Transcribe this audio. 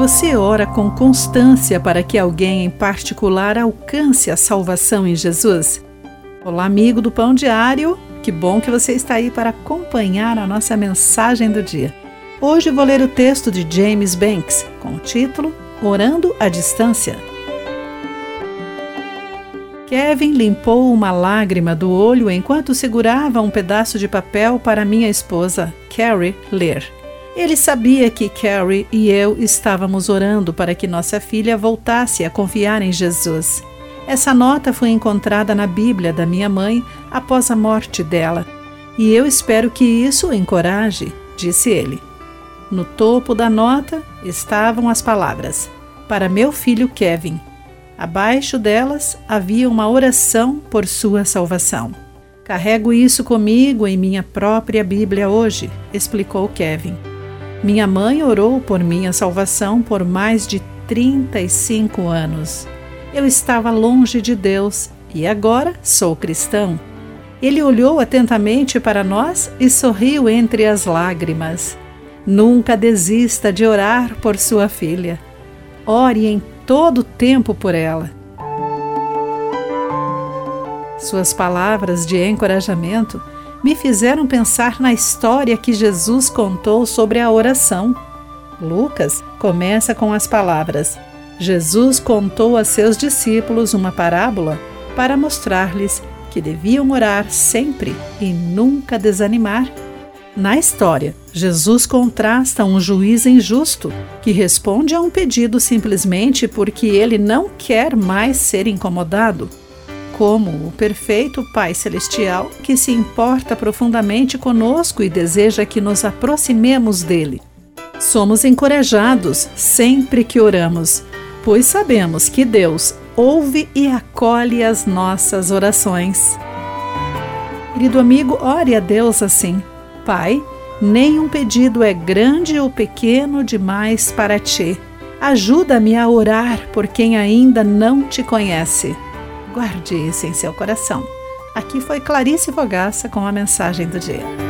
Você ora com constância para que alguém em particular alcance a salvação em Jesus? Olá, amigo do Pão Diário. Que bom que você está aí para acompanhar a nossa mensagem do dia. Hoje vou ler o texto de James Banks com o título Orando à Distância. Kevin limpou uma lágrima do olho enquanto segurava um pedaço de papel para minha esposa, Carrie, ler. Ele sabia que Carrie e eu estávamos orando para que nossa filha voltasse a confiar em Jesus. Essa nota foi encontrada na Bíblia da minha mãe após a morte dela, e eu espero que isso o encoraje, disse ele. No topo da nota estavam as palavras: Para meu filho Kevin. Abaixo delas havia uma oração por sua salvação. Carrego isso comigo em minha própria Bíblia hoje, explicou Kevin. Minha mãe orou por minha salvação por mais de 35 anos. Eu estava longe de Deus e agora sou cristão. Ele olhou atentamente para nós e sorriu entre as lágrimas. Nunca desista de orar por sua filha. Ore em todo o tempo por ela. Suas palavras de encorajamento me fizeram pensar na história que Jesus contou sobre a oração. Lucas começa com as palavras: Jesus contou a seus discípulos uma parábola para mostrar-lhes que deviam orar sempre e nunca desanimar. Na história, Jesus contrasta um juiz injusto que responde a um pedido simplesmente porque ele não quer mais ser incomodado como o perfeito Pai Celestial que se importa profundamente conosco e deseja que nos aproximemos dele. Somos encorajados sempre que oramos, pois sabemos que Deus ouve e acolhe as nossas orações. Querido amigo, ore a Deus assim: Pai, nenhum pedido é grande ou pequeno demais para ti. Ajuda-me a orar por quem ainda não te conhece. Guarde isso em seu coração. Aqui foi Clarice Fogaça com a mensagem do dia.